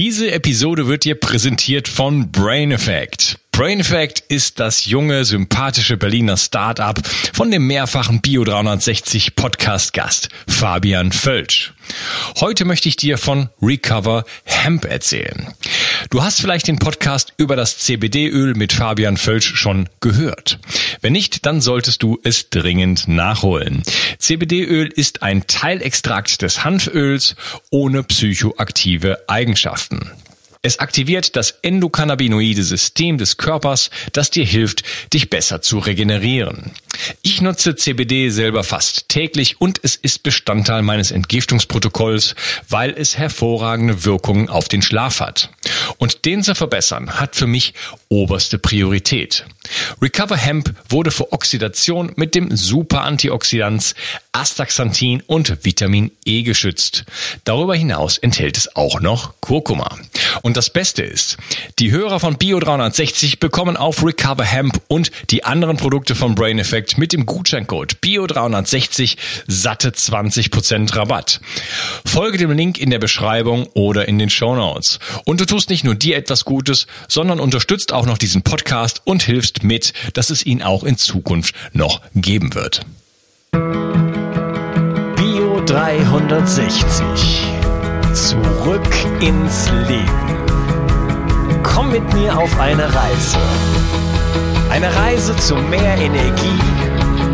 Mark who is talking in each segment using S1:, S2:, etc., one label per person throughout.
S1: Diese Episode wird dir präsentiert von Brain Effect. Brain Effect ist das junge, sympathische Berliner Start-up von dem mehrfachen Bio 360 Podcast Gast Fabian Völsch. Heute möchte ich dir von Recover Hemp erzählen. Du hast vielleicht den Podcast über das CBD-Öl mit Fabian Völsch schon gehört. Wenn nicht, dann solltest du es dringend nachholen. CBD-Öl ist ein Teilextrakt des Hanföls ohne psychoaktive Eigenschaften. Es aktiviert das endokannabinoide System des Körpers, das dir hilft, dich besser zu regenerieren. Ich nutze CBD selber fast täglich und es ist Bestandteil meines Entgiftungsprotokolls, weil es hervorragende Wirkungen auf den Schlaf hat. Und den zu verbessern hat für mich oberste Priorität. Recover Hemp wurde vor Oxidation mit dem Super Antioxidans Astaxanthin und Vitamin E geschützt. Darüber hinaus enthält es auch noch Kurkuma. Und das Beste ist, die Hörer von Bio 360 bekommen auf Recover Hemp und die anderen Produkte von Brain Effect mit dem Gutscheincode Bio 360 satte 20% Rabatt. Folge dem Link in der Beschreibung oder in den Show Notes. Und du tust nicht nur dir etwas Gutes, sondern unterstützt auch noch diesen Podcast und hilfst mit, dass es ihn auch in Zukunft noch geben wird.
S2: Bio 360. Zurück ins Leben. Komm mit mir auf eine Reise. Eine Reise zu mehr Energie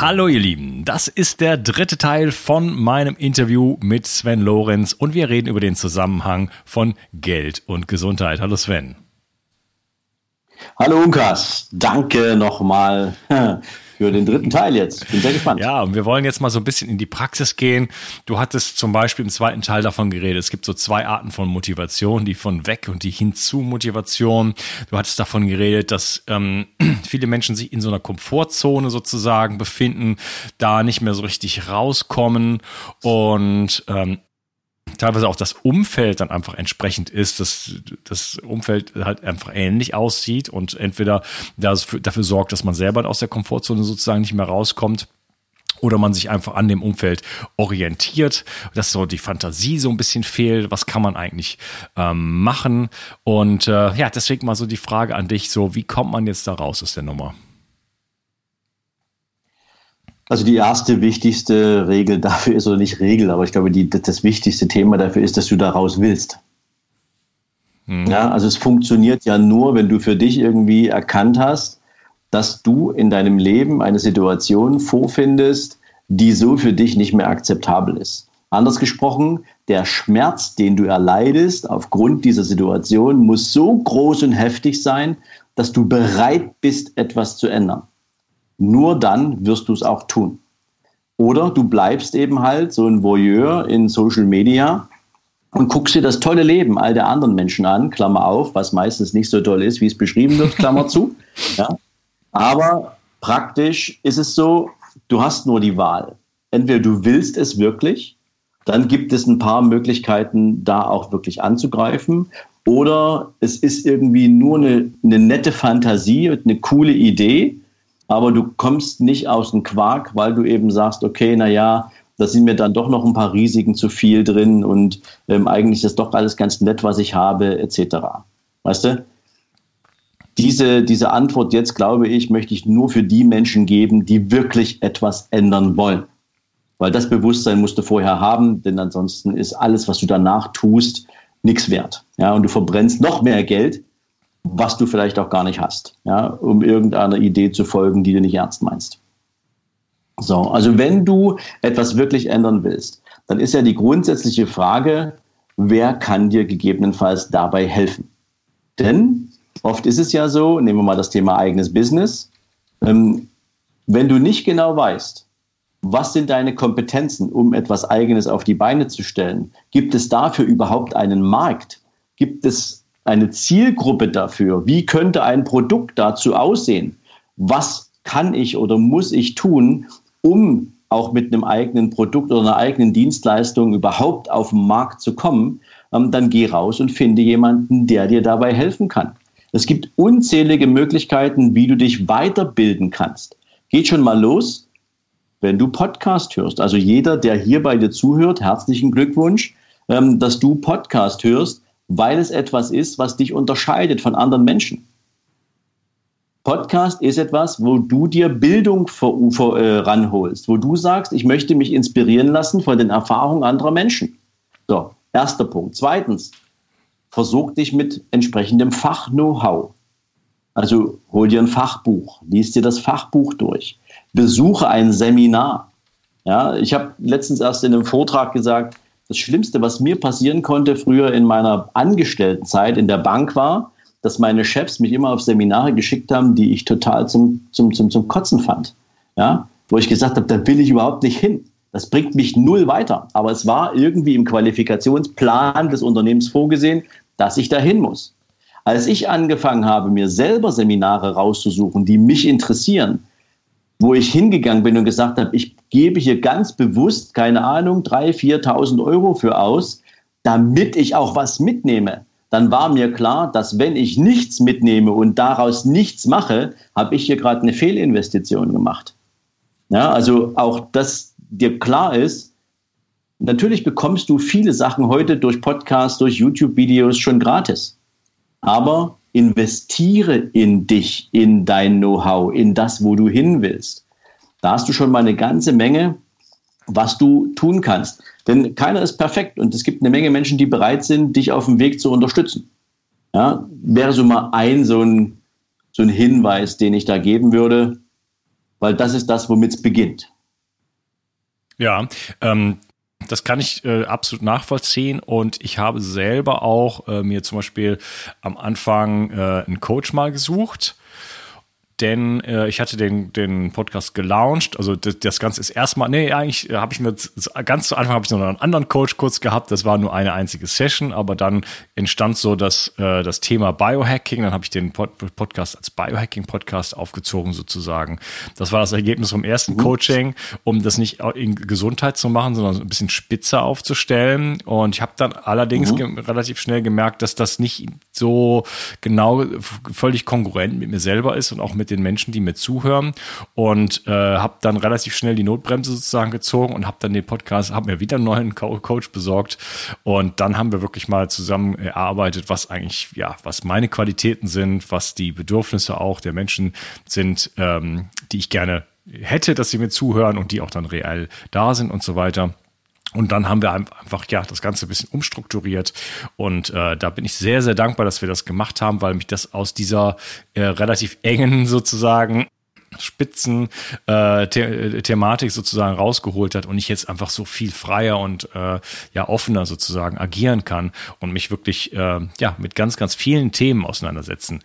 S1: Hallo ihr Lieben, das ist der dritte Teil von meinem Interview mit Sven Lorenz und wir reden über den Zusammenhang von Geld und Gesundheit. Hallo Sven.
S3: Hallo Unkas, danke nochmal für den dritten Teil jetzt. Bin sehr gespannt.
S1: Ja, und wir wollen jetzt mal so ein bisschen in die Praxis gehen. Du hattest zum Beispiel im zweiten Teil davon geredet. Es gibt so zwei Arten von Motivation, die von weg und die hinzu Motivation. Du hattest davon geredet, dass ähm, viele Menschen sich in so einer Komfortzone sozusagen befinden, da nicht mehr so richtig rauskommen und ähm, teilweise auch das Umfeld dann einfach entsprechend ist, dass das Umfeld halt einfach ähnlich aussieht und entweder dafür sorgt, dass man selber aus der Komfortzone sozusagen nicht mehr rauskommt oder man sich einfach an dem Umfeld orientiert, dass so die Fantasie so ein bisschen fehlt, was kann man eigentlich ähm, machen und äh, ja, deswegen mal so die Frage an dich, so wie kommt man jetzt da raus aus der Nummer?
S3: Also die erste wichtigste Regel dafür ist, oder nicht Regel, aber ich glaube, die, das wichtigste Thema dafür ist, dass du daraus willst. Mhm. Ja, also es funktioniert ja nur, wenn du für dich irgendwie erkannt hast, dass du in deinem Leben eine Situation vorfindest, die so für dich nicht mehr akzeptabel ist. Anders gesprochen, der Schmerz, den du erleidest aufgrund dieser Situation, muss so groß und heftig sein, dass du bereit bist, etwas zu ändern. Nur dann wirst du es auch tun. Oder du bleibst eben halt so ein Voyeur in Social Media und guckst dir das tolle Leben all der anderen Menschen an, Klammer auf, was meistens nicht so toll ist, wie es beschrieben wird, Klammer zu. Ja. Aber praktisch ist es so, du hast nur die Wahl. Entweder du willst es wirklich, dann gibt es ein paar Möglichkeiten, da auch wirklich anzugreifen. Oder es ist irgendwie nur eine, eine nette Fantasie und eine coole Idee, aber du kommst nicht aus dem Quark, weil du eben sagst, okay, naja, da sind mir dann doch noch ein paar Risiken zu viel drin und ähm, eigentlich ist doch alles ganz nett, was ich habe, etc. Weißt du? Diese, diese Antwort jetzt, glaube ich, möchte ich nur für die Menschen geben, die wirklich etwas ändern wollen. Weil das Bewusstsein musst du vorher haben, denn ansonsten ist alles, was du danach tust, nichts wert. Ja, und du verbrennst noch mehr Geld, was du vielleicht auch gar nicht hast, ja, um irgendeiner Idee zu folgen, die du nicht ernst meinst. So, also wenn du etwas wirklich ändern willst, dann ist ja die grundsätzliche Frage, wer kann dir gegebenenfalls dabei helfen? Denn oft ist es ja so, nehmen wir mal das Thema eigenes Business, ähm, wenn du nicht genau weißt, was sind deine Kompetenzen, um etwas Eigenes auf die Beine zu stellen? Gibt es dafür überhaupt einen Markt? Gibt es eine Zielgruppe dafür? Wie könnte ein Produkt dazu aussehen? Was kann ich oder muss ich tun, um auch mit einem eigenen Produkt oder einer eigenen Dienstleistung überhaupt auf den Markt zu kommen, ähm, dann geh raus und finde jemanden, der dir dabei helfen kann. Es gibt unzählige Möglichkeiten, wie du dich weiterbilden kannst. Geht schon mal los, wenn du Podcast hörst. Also jeder, der hier bei dir zuhört, herzlichen Glückwunsch, ähm, dass du Podcast hörst, weil es etwas ist, was dich unterscheidet von anderen Menschen. Podcast ist etwas, wo du dir Bildung vor, vor, äh, ranholst, wo du sagst, ich möchte mich inspirieren lassen von den Erfahrungen anderer Menschen. So, erster Punkt. Zweitens, versorg dich mit entsprechendem Fach-Know-how. Also hol dir ein Fachbuch, liest dir das Fachbuch durch, besuche ein Seminar. Ja, ich habe letztens erst in einem Vortrag gesagt, das Schlimmste, was mir passieren konnte früher in meiner Angestelltenzeit in der Bank war, dass meine Chefs mich immer auf Seminare geschickt haben, die ich total zum, zum, zum, zum Kotzen fand. Ja, wo ich gesagt habe, da will ich überhaupt nicht hin. Das bringt mich null weiter. Aber es war irgendwie im Qualifikationsplan des Unternehmens vorgesehen, dass ich dahin muss. Als ich angefangen habe, mir selber Seminare rauszusuchen, die mich interessieren, wo ich hingegangen bin und gesagt habe, ich gebe hier ganz bewusst, keine Ahnung, 3.000, 4.000 Euro für aus, damit ich auch was mitnehme, dann war mir klar, dass wenn ich nichts mitnehme und daraus nichts mache, habe ich hier gerade eine Fehlinvestition gemacht. Ja, also auch, dass dir klar ist, natürlich bekommst du viele Sachen heute durch Podcasts, durch YouTube-Videos schon gratis. Aber investiere in dich, in dein Know-how, in das, wo du hin willst. Da hast du schon mal eine ganze Menge, was du tun kannst. Denn keiner ist perfekt und es gibt eine Menge Menschen, die bereit sind, dich auf dem Weg zu unterstützen. Ja, wäre so mal ein so, ein so ein Hinweis, den ich da geben würde, weil das ist das, womit es beginnt.
S1: Ja, ähm, das kann ich äh, absolut nachvollziehen und ich habe selber auch äh, mir zum Beispiel am Anfang äh, einen Coach mal gesucht denn äh, ich hatte den, den Podcast gelauncht. Also das, das Ganze ist erstmal, nee, eigentlich habe ich mir ganz zu Anfang habe ich noch einen anderen Coach kurz gehabt. Das war nur eine einzige Session, aber dann entstand so das, äh, das Thema Biohacking. Dann habe ich den Pod Podcast als Biohacking-Podcast aufgezogen sozusagen. Das war das Ergebnis vom ersten mhm. Coaching, um das nicht in Gesundheit zu machen, sondern ein bisschen spitzer aufzustellen. Und ich habe dann allerdings mhm. relativ schnell gemerkt, dass das nicht so genau völlig kongruent mit mir selber ist und auch mit den Menschen, die mir zuhören. Und äh, habe dann relativ schnell die Notbremse sozusagen gezogen und habe dann den Podcast, habe mir wieder einen neuen Co Coach besorgt. Und dann haben wir wirklich mal zusammen erarbeitet, was eigentlich, ja, was meine Qualitäten sind, was die Bedürfnisse auch der Menschen sind, ähm, die ich gerne hätte, dass sie mir zuhören und die auch dann reell da sind und so weiter. Und dann haben wir einfach ja das Ganze ein bisschen umstrukturiert. Und äh, da bin ich sehr sehr dankbar, dass wir das gemacht haben, weil mich das aus dieser äh, relativ engen sozusagen Spitzen äh, The Thematik sozusagen rausgeholt hat und ich jetzt einfach so viel freier und äh, ja offener sozusagen agieren kann und mich wirklich äh, ja mit ganz ganz vielen Themen auseinandersetzen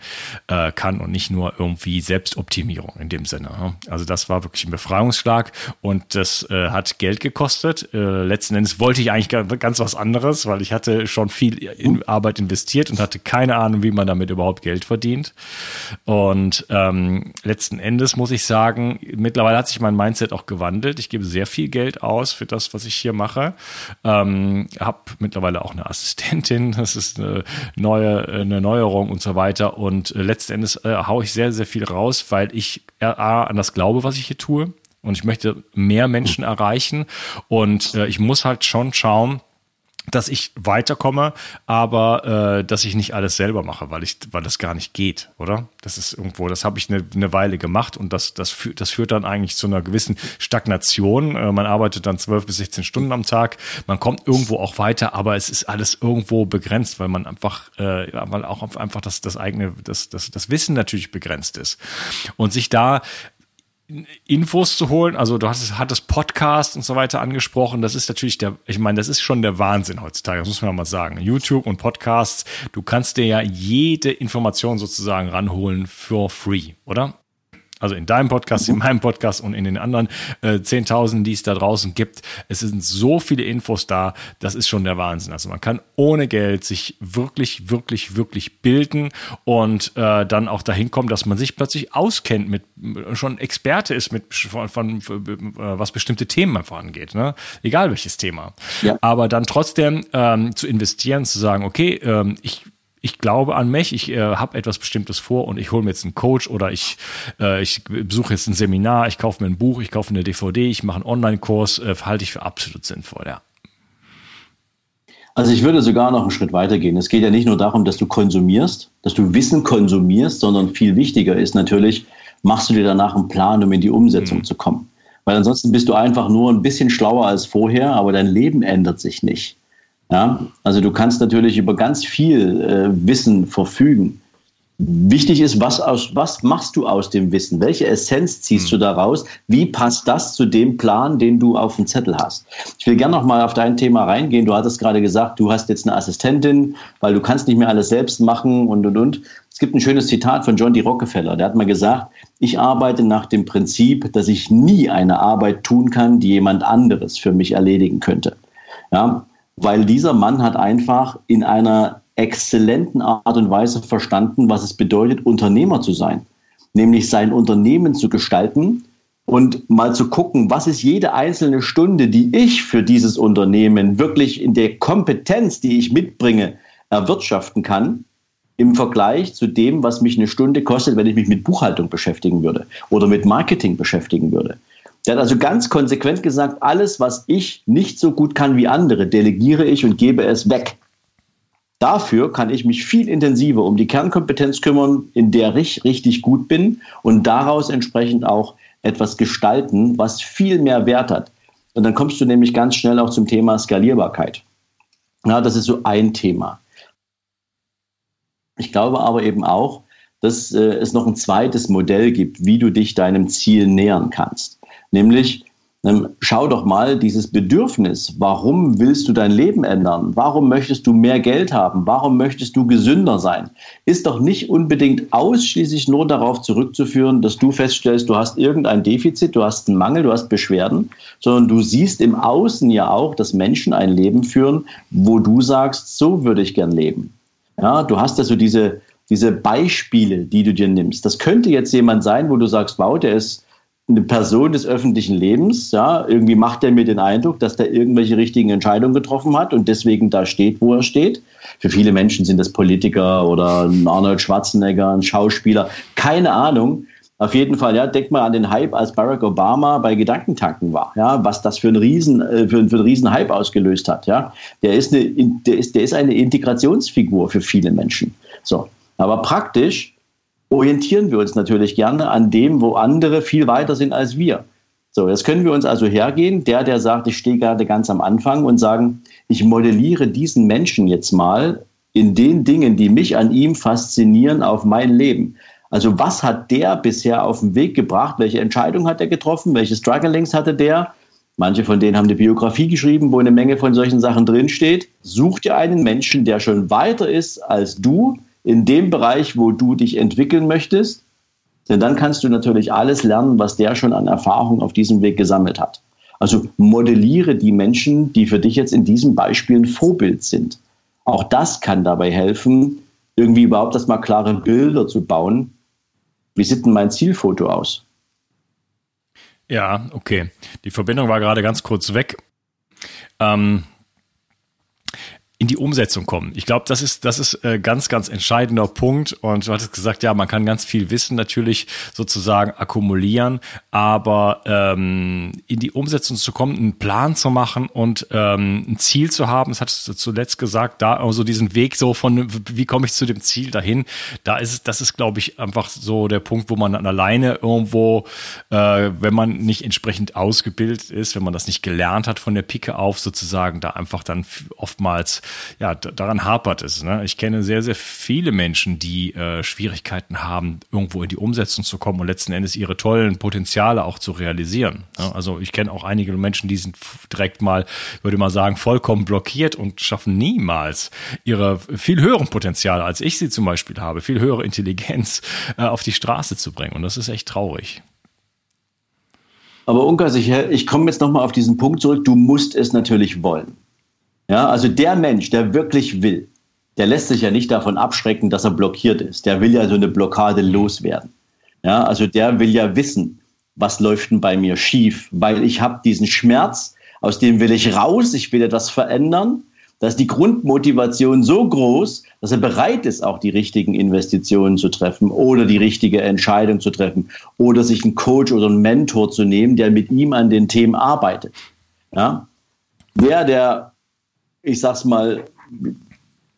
S1: äh, kann und nicht nur irgendwie Selbstoptimierung in dem Sinne. Ne? Also das war wirklich ein Befreiungsschlag und das äh, hat Geld gekostet. Äh, letzten Endes wollte ich eigentlich ganz was anderes, weil ich hatte schon viel in Arbeit investiert und hatte keine Ahnung, wie man damit überhaupt Geld verdient. Und ähm, letzten Endes muss muss ich sagen, mittlerweile hat sich mein Mindset auch gewandelt. Ich gebe sehr viel Geld aus für das, was ich hier mache. Ähm, habe mittlerweile auch eine Assistentin. Das ist eine neue eine Neuerung und so weiter. Und äh, letzten Endes äh, haue ich sehr, sehr viel raus, weil ich äh, A, an das glaube, was ich hier tue. Und ich möchte mehr Menschen erreichen. Und äh, ich muss halt schon schauen, dass ich weiterkomme, aber äh, dass ich nicht alles selber mache, weil ich, weil das gar nicht geht, oder? Das ist irgendwo, das habe ich eine, eine Weile gemacht und das, das, führt, das führt dann eigentlich zu einer gewissen Stagnation. Äh, man arbeitet dann zwölf bis 16 Stunden am Tag, man kommt irgendwo auch weiter, aber es ist alles irgendwo begrenzt, weil man einfach, äh, weil auch einfach das, das eigene, das, das, das Wissen natürlich begrenzt ist. Und sich da Infos zu holen. Also du hast, hattest Podcast und so weiter angesprochen. Das ist natürlich der, ich meine, das ist schon der Wahnsinn heutzutage, das muss man mal sagen. YouTube und Podcasts, du kannst dir ja jede Information sozusagen ranholen for free, oder? Also in deinem Podcast, in meinem Podcast und in den anderen äh, Zehntausenden, die es da draußen gibt. Es sind so viele Infos da, das ist schon der Wahnsinn. Also man kann ohne Geld sich wirklich, wirklich, wirklich bilden und äh, dann auch dahin kommen, dass man sich plötzlich auskennt mit, schon Experte ist mit von, von, von äh, was bestimmte Themen einfach angeht, ne? Egal welches Thema. Ja. Aber dann trotzdem ähm, zu investieren, zu sagen, okay, ähm, ich ich glaube an mich, ich äh, habe etwas Bestimmtes vor und ich hole mir jetzt einen Coach oder ich, äh, ich besuche jetzt ein Seminar, ich kaufe mir ein Buch, ich kaufe eine DVD, ich mache einen Online-Kurs, äh, halte ich für absolut sinnvoll, ja.
S3: Also ich würde sogar noch einen Schritt weiter gehen. Es geht ja nicht nur darum, dass du konsumierst, dass du Wissen konsumierst, sondern viel wichtiger ist natürlich, machst du dir danach einen Plan, um in die Umsetzung mhm. zu kommen. Weil ansonsten bist du einfach nur ein bisschen schlauer als vorher, aber dein Leben ändert sich nicht. Ja, also du kannst natürlich über ganz viel äh, Wissen verfügen. Wichtig ist, was, aus, was machst du aus dem Wissen? Welche Essenz ziehst du mhm. daraus? Wie passt das zu dem Plan, den du auf dem Zettel hast? Ich will gerne noch mal auf dein Thema reingehen. Du hattest gerade gesagt, du hast jetzt eine Assistentin, weil du kannst nicht mehr alles selbst machen und, und, und. Es gibt ein schönes Zitat von John D. Rockefeller. Der hat mal gesagt, ich arbeite nach dem Prinzip, dass ich nie eine Arbeit tun kann, die jemand anderes für mich erledigen könnte. Ja, weil dieser Mann hat einfach in einer exzellenten Art und Weise verstanden, was es bedeutet, Unternehmer zu sein. Nämlich sein Unternehmen zu gestalten und mal zu gucken, was ist jede einzelne Stunde, die ich für dieses Unternehmen wirklich in der Kompetenz, die ich mitbringe, erwirtschaften kann, im Vergleich zu dem, was mich eine Stunde kostet, wenn ich mich mit Buchhaltung beschäftigen würde oder mit Marketing beschäftigen würde. Der hat also ganz konsequent gesagt, alles, was ich nicht so gut kann wie andere, delegiere ich und gebe es weg. Dafür kann ich mich viel intensiver um die Kernkompetenz kümmern, in der ich richtig gut bin und daraus entsprechend auch etwas gestalten, was viel mehr Wert hat. Und dann kommst du nämlich ganz schnell auch zum Thema Skalierbarkeit. Ja, das ist so ein Thema. Ich glaube aber eben auch, dass äh, es noch ein zweites Modell gibt, wie du dich deinem Ziel nähern kannst. Nämlich, ähm, schau doch mal dieses Bedürfnis. Warum willst du dein Leben ändern? Warum möchtest du mehr Geld haben? Warum möchtest du gesünder sein? Ist doch nicht unbedingt ausschließlich nur darauf zurückzuführen, dass du feststellst, du hast irgendein Defizit, du hast einen Mangel, du hast Beschwerden, sondern du siehst im Außen ja auch, dass Menschen ein Leben führen, wo du sagst, so würde ich gern leben. Ja, du hast also diese, diese Beispiele, die du dir nimmst. Das könnte jetzt jemand sein, wo du sagst, wow, der ist eine Person des öffentlichen Lebens, ja, irgendwie macht er mir den Eindruck, dass der irgendwelche richtigen Entscheidungen getroffen hat und deswegen da steht, wo er steht. Für viele Menschen sind das Politiker oder ein Arnold Schwarzenegger, ein Schauspieler, keine Ahnung. Auf jeden Fall, ja, denk mal an den Hype, als Barack Obama bei Gedankentanken war, ja, was das für einen riesen, äh, für, für einen riesen Hype ausgelöst hat, ja. Der ist eine, der ist, der ist eine Integrationsfigur für viele Menschen. So. Aber praktisch orientieren wir uns natürlich gerne an dem, wo andere viel weiter sind als wir. So, jetzt können wir uns also hergehen, der, der sagt, ich stehe gerade ganz am Anfang und sagen, ich modelliere diesen Menschen jetzt mal in den Dingen, die mich an ihm faszinieren, auf mein Leben. Also was hat der bisher auf den Weg gebracht? Welche Entscheidung hat er getroffen? Welche Strugglings hatte der? Manche von denen haben eine Biografie geschrieben, wo eine Menge von solchen Sachen drinsteht. Such dir einen Menschen, der schon weiter ist als du, in dem Bereich, wo du dich entwickeln möchtest. Denn dann kannst du natürlich alles lernen, was der schon an Erfahrung auf diesem Weg gesammelt hat. Also modelliere die Menschen, die für dich jetzt in diesem Beispiel ein Vorbild sind. Auch das kann dabei helfen, irgendwie überhaupt erstmal klare Bilder zu bauen. Wie sieht denn mein Zielfoto aus?
S1: Ja, okay. Die Verbindung war gerade ganz kurz weg. Ähm, in die Umsetzung kommen. Ich glaube, das ist, das ist äh, ganz, ganz entscheidender Punkt. Und du hattest gesagt, ja, man kann ganz viel Wissen natürlich sozusagen akkumulieren, aber ähm, in die Umsetzung zu kommen, einen Plan zu machen und ähm, ein Ziel zu haben, das hattest du zuletzt gesagt, da also diesen Weg so von, wie komme ich zu dem Ziel dahin, da ist das ist, glaube ich, einfach so der Punkt, wo man dann alleine irgendwo, äh, wenn man nicht entsprechend ausgebildet ist, wenn man das nicht gelernt hat von der Pike auf, sozusagen, da einfach dann oftmals ja, daran hapert es. Ne? Ich kenne sehr, sehr viele Menschen, die äh, Schwierigkeiten haben, irgendwo in die Umsetzung zu kommen und letzten Endes ihre tollen Potenziale auch zu realisieren. Ne? Also ich kenne auch einige Menschen, die sind direkt mal, würde mal sagen, vollkommen blockiert und schaffen niemals ihre viel höheren Potenziale, als ich sie zum Beispiel habe, viel höhere Intelligenz äh, auf die Straße zu bringen. Und das ist echt traurig.
S3: Aber Unkas, ich, ich komme jetzt nochmal auf diesen Punkt zurück. Du musst es natürlich wollen. Ja, also der Mensch, der wirklich will, der lässt sich ja nicht davon abschrecken, dass er blockiert ist. Der will ja so eine Blockade loswerden. Ja, also der will ja wissen, was läuft denn bei mir schief, weil ich habe diesen Schmerz, aus dem will ich raus, ich will etwas verändern da ist die Grundmotivation so groß, dass er bereit ist, auch die richtigen Investitionen zu treffen oder die richtige Entscheidung zu treffen oder sich einen Coach oder einen Mentor zu nehmen, der mit ihm an den Themen arbeitet. Ja? Der, der, ich sag's mal,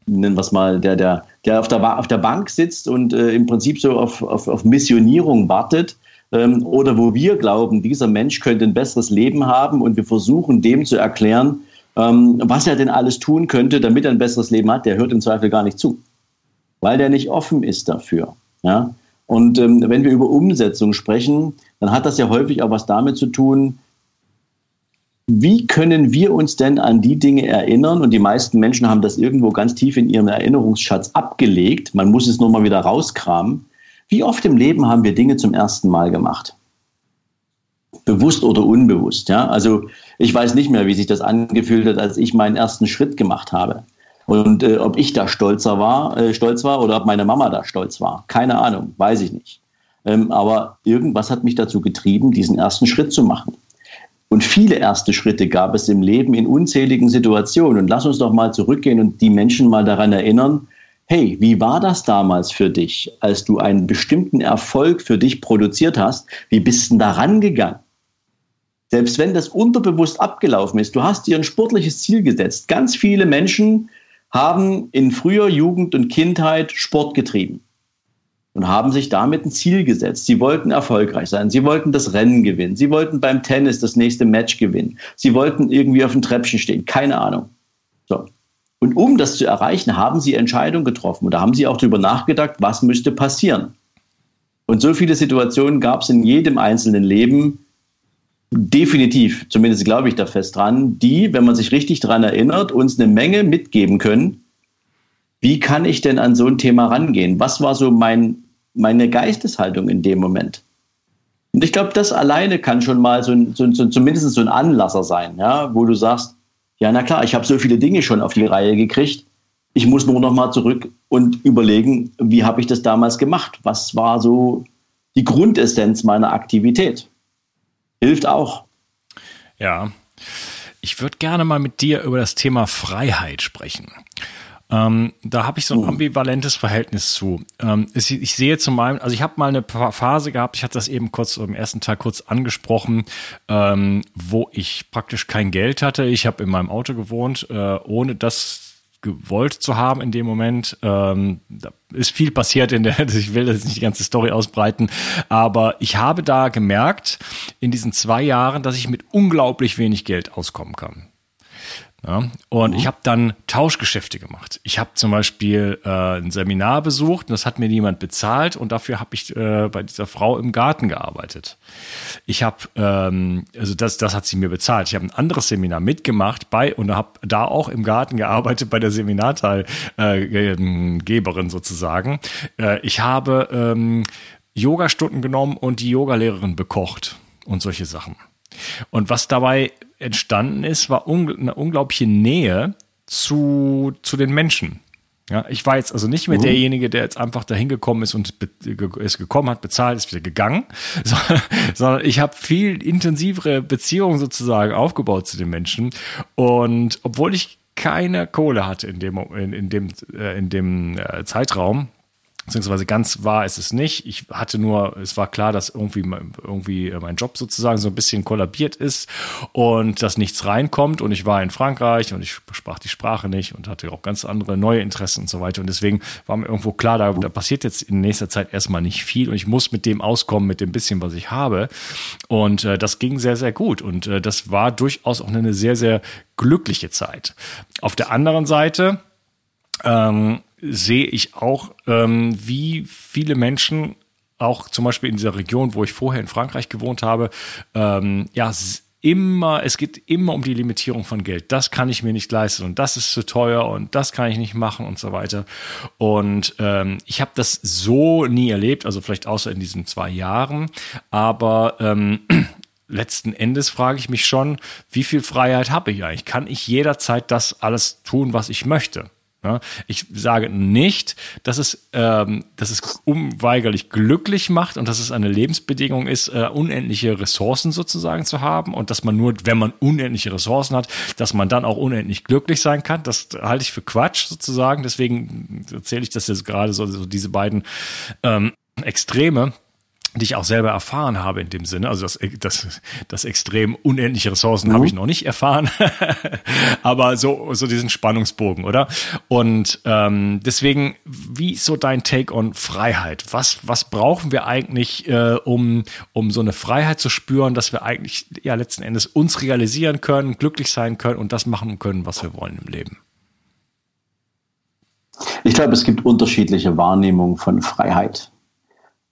S3: nennen wir es mal, der, der, der auf der, auf der Bank sitzt und äh, im Prinzip so auf, auf, auf Missionierung wartet, ähm, oder wo wir glauben, dieser Mensch könnte ein besseres Leben haben und wir versuchen dem zu erklären, ähm, was er denn alles tun könnte, damit er ein besseres Leben hat, der hört im Zweifel gar nicht zu, weil der nicht offen ist dafür. Ja? Und ähm, wenn wir über Umsetzung sprechen, dann hat das ja häufig auch was damit zu tun, wie können wir uns denn an die Dinge erinnern? Und die meisten Menschen haben das irgendwo ganz tief in ihrem Erinnerungsschatz abgelegt. Man muss es nur mal wieder rauskramen. Wie oft im Leben haben wir Dinge zum ersten Mal gemacht? bewusst oder unbewusst. Ja? Also ich weiß nicht mehr, wie sich das angefühlt hat, als ich meinen ersten Schritt gemacht habe. Und äh, ob ich da stolzer war, äh, stolz war oder ob meine Mama da stolz war, keine Ahnung, weiß ich nicht. Ähm, aber irgendwas hat mich dazu getrieben, diesen ersten Schritt zu machen. Und viele erste Schritte gab es im Leben in unzähligen Situationen. Und lass uns doch mal zurückgehen und die Menschen mal daran erinnern, hey, wie war das damals für dich, als du einen bestimmten Erfolg für dich produziert hast? Wie bist du da rangegangen? Selbst wenn das unterbewusst abgelaufen ist, du hast dir ein sportliches Ziel gesetzt. Ganz viele Menschen haben in früher Jugend und Kindheit Sport getrieben und haben sich damit ein Ziel gesetzt. Sie wollten erfolgreich sein. Sie wollten das Rennen gewinnen. Sie wollten beim Tennis das nächste Match gewinnen. Sie wollten irgendwie auf dem Treppchen stehen. Keine Ahnung. So. Und um das zu erreichen, haben sie Entscheidungen getroffen. Und da haben sie auch darüber nachgedacht, was müsste passieren. Und so viele Situationen gab es in jedem einzelnen Leben, definitiv, zumindest glaube ich da fest dran, die, wenn man sich richtig daran erinnert, uns eine Menge mitgeben können. Wie kann ich denn an so ein Thema rangehen? Was war so mein, meine Geisteshaltung in dem Moment? Und ich glaube, das alleine kann schon mal so, ein, so, so zumindest so ein Anlasser sein, ja, wo du sagst, ja, na klar, ich habe so viele Dinge schon auf die Reihe gekriegt. Ich muss nur noch mal zurück und überlegen, wie habe ich das damals gemacht? Was war so die Grundessenz meiner Aktivität? hilft auch.
S1: Ja, ich würde gerne mal mit dir über das Thema Freiheit sprechen. Ähm, da habe ich so ein oh. ambivalentes Verhältnis zu. Ähm, ich, ich, sehe zum einen, also ich habe mal eine Phase gehabt, ich hatte das eben kurz im ersten Teil kurz angesprochen, ähm, wo ich praktisch kein Geld hatte. Ich habe in meinem Auto gewohnt, äh, ohne das gewollt zu haben in dem Moment. Ähm, da ist viel passiert in der, ich will jetzt nicht die ganze Story ausbreiten, aber ich habe da gemerkt in diesen zwei Jahren, dass ich mit unglaublich wenig Geld auskommen kann. Ja, und mhm. ich habe dann Tauschgeschäfte gemacht. Ich habe zum Beispiel äh, ein Seminar besucht und das hat mir niemand bezahlt und dafür habe ich äh, bei dieser Frau im Garten gearbeitet. Ich habe, ähm, also das, das hat sie mir bezahlt. Ich habe ein anderes Seminar mitgemacht bei und habe da auch im Garten gearbeitet bei der Seminarteilgeberin äh, sozusagen. Äh, ich habe ähm, Yoga-Stunden genommen und die Yogalehrerin bekocht und solche Sachen. Und was dabei entstanden ist, war un eine unglaubliche Nähe zu, zu den Menschen. Ja, ich war jetzt also nicht mehr uh. derjenige, der jetzt einfach dahin gekommen ist und ist gekommen hat, bezahlt, ist wieder gegangen, sondern, sondern ich habe viel intensivere Beziehungen sozusagen aufgebaut zu den Menschen. Und obwohl ich keine Kohle hatte in dem, in, in dem, äh, in dem äh, Zeitraum, beziehungsweise ganz wahr ist es nicht. Ich hatte nur, es war klar, dass irgendwie, irgendwie mein Job sozusagen so ein bisschen kollabiert ist und dass nichts reinkommt. Und ich war in Frankreich und ich sprach die Sprache nicht und hatte auch ganz andere neue Interessen und so weiter. Und deswegen war mir irgendwo klar, da, da passiert jetzt in nächster Zeit erstmal nicht viel und ich muss mit dem auskommen, mit dem bisschen, was ich habe. Und äh, das ging sehr, sehr gut. Und äh, das war durchaus auch eine sehr, sehr glückliche Zeit. Auf der anderen Seite, ähm, sehe ich auch, ähm, wie viele Menschen auch zum Beispiel in dieser Region, wo ich vorher in Frankreich gewohnt habe, ähm, ja, immer, es geht immer um die Limitierung von Geld. Das kann ich mir nicht leisten und das ist zu teuer und das kann ich nicht machen und so weiter. Und ähm, ich habe das so nie erlebt, also vielleicht außer in diesen zwei Jahren, aber ähm, letzten Endes frage ich mich schon, wie viel Freiheit habe ich eigentlich? Kann ich jederzeit das alles tun, was ich möchte? Ich sage nicht, dass es, ähm, dass es unweigerlich glücklich macht und dass es eine Lebensbedingung ist, äh, unendliche Ressourcen sozusagen zu haben und dass man nur, wenn man unendliche Ressourcen hat, dass man dann auch unendlich glücklich sein kann. Das halte ich für Quatsch sozusagen. Deswegen erzähle ich das jetzt gerade so, so diese beiden ähm, Extreme die ich auch selber erfahren habe in dem Sinne. Also das, das, das extrem unendliche Ressourcen mhm. habe ich noch nicht erfahren, aber so, so diesen Spannungsbogen, oder? Und ähm, deswegen, wie ist so dein Take on Freiheit? Was, was brauchen wir eigentlich, äh, um, um so eine Freiheit zu spüren, dass wir eigentlich ja letzten Endes uns realisieren können, glücklich sein können und das machen können, was wir wollen im Leben?
S3: Ich glaube, es gibt unterschiedliche Wahrnehmungen von Freiheit.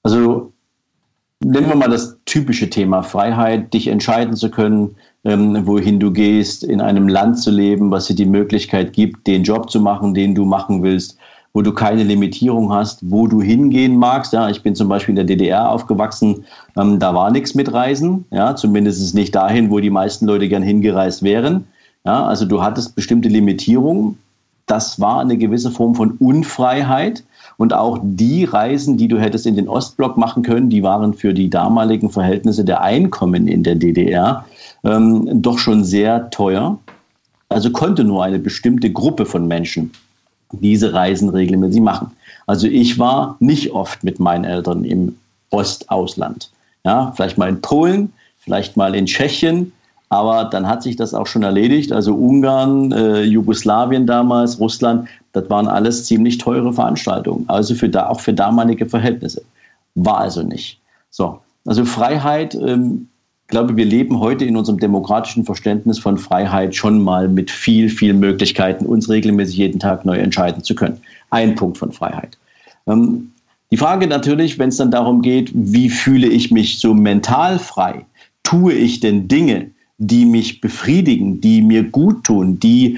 S3: Also nehmen wir mal das typische Thema Freiheit, dich entscheiden zu können, ähm, wohin du gehst, in einem Land zu leben, was dir die Möglichkeit gibt, den Job zu machen, den du machen willst, wo du keine Limitierung hast, wo du hingehen magst. Ja, ich bin zum Beispiel in der DDR aufgewachsen, ähm, da war nichts mit Reisen, ja, zumindest nicht dahin, wo die meisten Leute gern hingereist wären. Ja, also du hattest bestimmte Limitierungen. Das war eine gewisse Form von Unfreiheit. Und auch die Reisen, die du hättest in den Ostblock machen können, die waren für die damaligen Verhältnisse der Einkommen in der DDR ähm, doch schon sehr teuer. Also konnte nur eine bestimmte Gruppe von Menschen diese Reisen regelmäßig machen. Also ich war nicht oft mit meinen Eltern im Ostausland. Ja, vielleicht mal in Polen, vielleicht mal in Tschechien, aber dann hat sich das auch schon erledigt. Also Ungarn, äh, Jugoslawien damals, Russland, das waren alles ziemlich teure Veranstaltungen. Also für da, auch für damalige Verhältnisse. War also nicht. So. Also Freiheit, ähm, glaube, wir leben heute in unserem demokratischen Verständnis von Freiheit schon mal mit viel, viel Möglichkeiten, uns regelmäßig jeden Tag neu entscheiden zu können. Ein Punkt von Freiheit. Ähm, die Frage natürlich, wenn es dann darum geht, wie fühle ich mich so mental frei? Tue ich denn Dinge, die mich befriedigen, die mir gut tun, die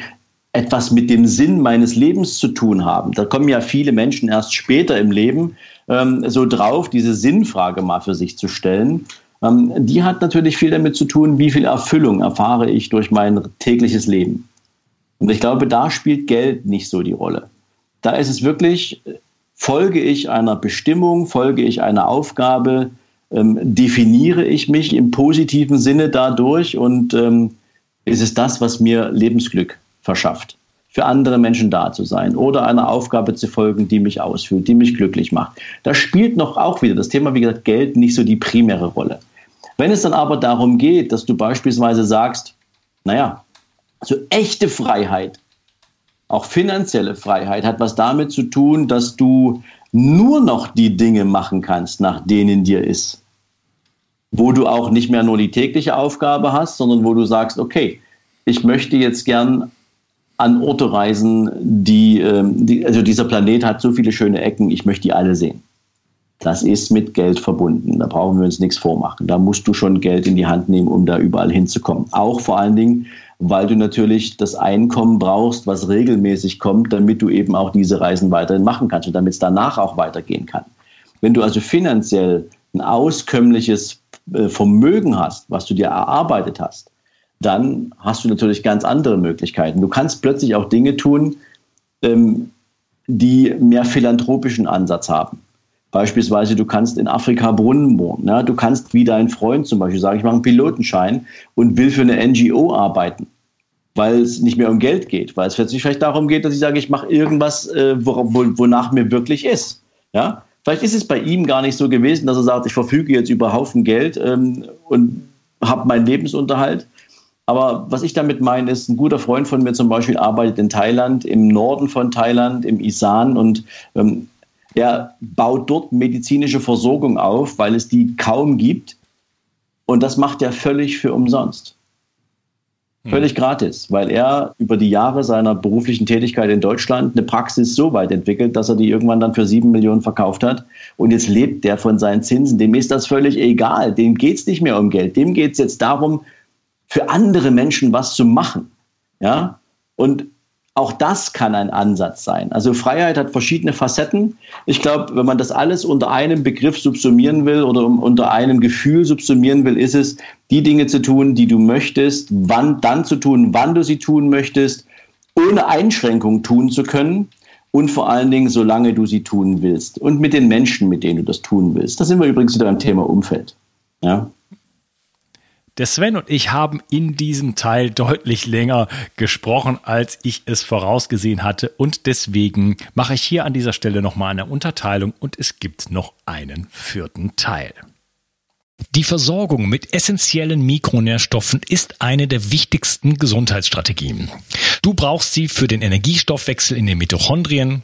S3: etwas mit dem Sinn meines Lebens zu tun haben. Da kommen ja viele Menschen erst später im Leben ähm, so drauf, diese Sinnfrage mal für sich zu stellen. Ähm, die hat natürlich viel damit zu tun, wie viel Erfüllung erfahre ich durch mein tägliches Leben. Und ich glaube, da spielt Geld nicht so die Rolle. Da ist es wirklich, folge ich einer Bestimmung, folge ich einer Aufgabe, ähm, definiere ich mich im positiven Sinne dadurch und ähm, ist es das, was mir Lebensglück verschafft, für andere Menschen da zu sein oder einer Aufgabe zu folgen, die mich ausfüllt, die mich glücklich macht. Da spielt noch auch wieder das Thema, wie gesagt, Geld nicht so die primäre Rolle. Wenn es dann aber darum geht, dass du beispielsweise sagst, naja, so echte Freiheit, auch finanzielle Freiheit, hat was damit zu tun, dass du nur noch die Dinge machen kannst, nach denen dir ist. Wo du auch nicht mehr nur die tägliche Aufgabe hast, sondern wo du sagst, okay, ich möchte jetzt gern an Orte reisen, die, ähm, die, also dieser Planet hat so viele schöne Ecken, ich möchte die alle sehen. Das ist mit Geld verbunden. Da brauchen wir uns nichts vormachen. Da musst du schon Geld in die Hand nehmen, um da überall hinzukommen. Auch vor allen Dingen, weil du natürlich das Einkommen brauchst, was regelmäßig kommt, damit du eben auch diese Reisen weiterhin machen kannst und damit es danach auch weitergehen kann. Wenn du also finanziell ein auskömmliches äh, Vermögen hast, was du dir erarbeitet hast, dann hast du natürlich ganz andere Möglichkeiten. Du kannst plötzlich auch Dinge tun, ähm, die mehr philanthropischen Ansatz haben. Beispielsweise, du kannst in Afrika Brunnen bohren. Ja? Du kannst wie dein Freund zum Beispiel sagen, ich mache einen Pilotenschein und will für eine NGO arbeiten, weil es nicht mehr um Geld geht, weil es plötzlich vielleicht darum geht, dass ich sage, ich mache irgendwas, äh, wonach mir wirklich ist. Ja, vielleicht ist es bei ihm gar nicht so gewesen, dass er sagt, ich verfüge jetzt über Haufen Geld ähm, und habe meinen Lebensunterhalt. Aber was ich damit meine, ist, ein guter Freund von mir zum Beispiel arbeitet in Thailand, im Norden von Thailand, im Isan und ähm, er baut dort medizinische Versorgung auf, weil es die kaum gibt. Und das macht er völlig für umsonst. Völlig gratis, weil er über die Jahre seiner beruflichen Tätigkeit in Deutschland eine Praxis so weit entwickelt, dass er die irgendwann dann für sieben Millionen verkauft hat. Und jetzt lebt der von seinen Zinsen. Dem ist das völlig egal. Dem geht es nicht mehr um Geld. Dem geht es jetzt darum, für andere Menschen was zu machen. Ja? Und auch das kann ein Ansatz sein. Also Freiheit hat verschiedene Facetten. Ich glaube, wenn man das alles unter einem Begriff subsumieren will oder unter einem Gefühl subsumieren will, ist es, die Dinge zu tun, die du möchtest, wann dann zu tun, wann du sie tun möchtest, ohne Einschränkung tun zu können und vor allen Dingen, solange du sie tun willst und mit den Menschen, mit denen du das tun willst. Da sind wir übrigens wieder beim Thema Umfeld. Ja.
S1: Der Sven und ich haben in diesem Teil deutlich länger gesprochen, als ich es vorausgesehen hatte. Und deswegen mache ich hier an dieser Stelle nochmal eine Unterteilung und es gibt noch einen vierten Teil. Die Versorgung mit essentiellen Mikronährstoffen ist eine der wichtigsten Gesundheitsstrategien. Du brauchst sie für den Energiestoffwechsel in den Mitochondrien,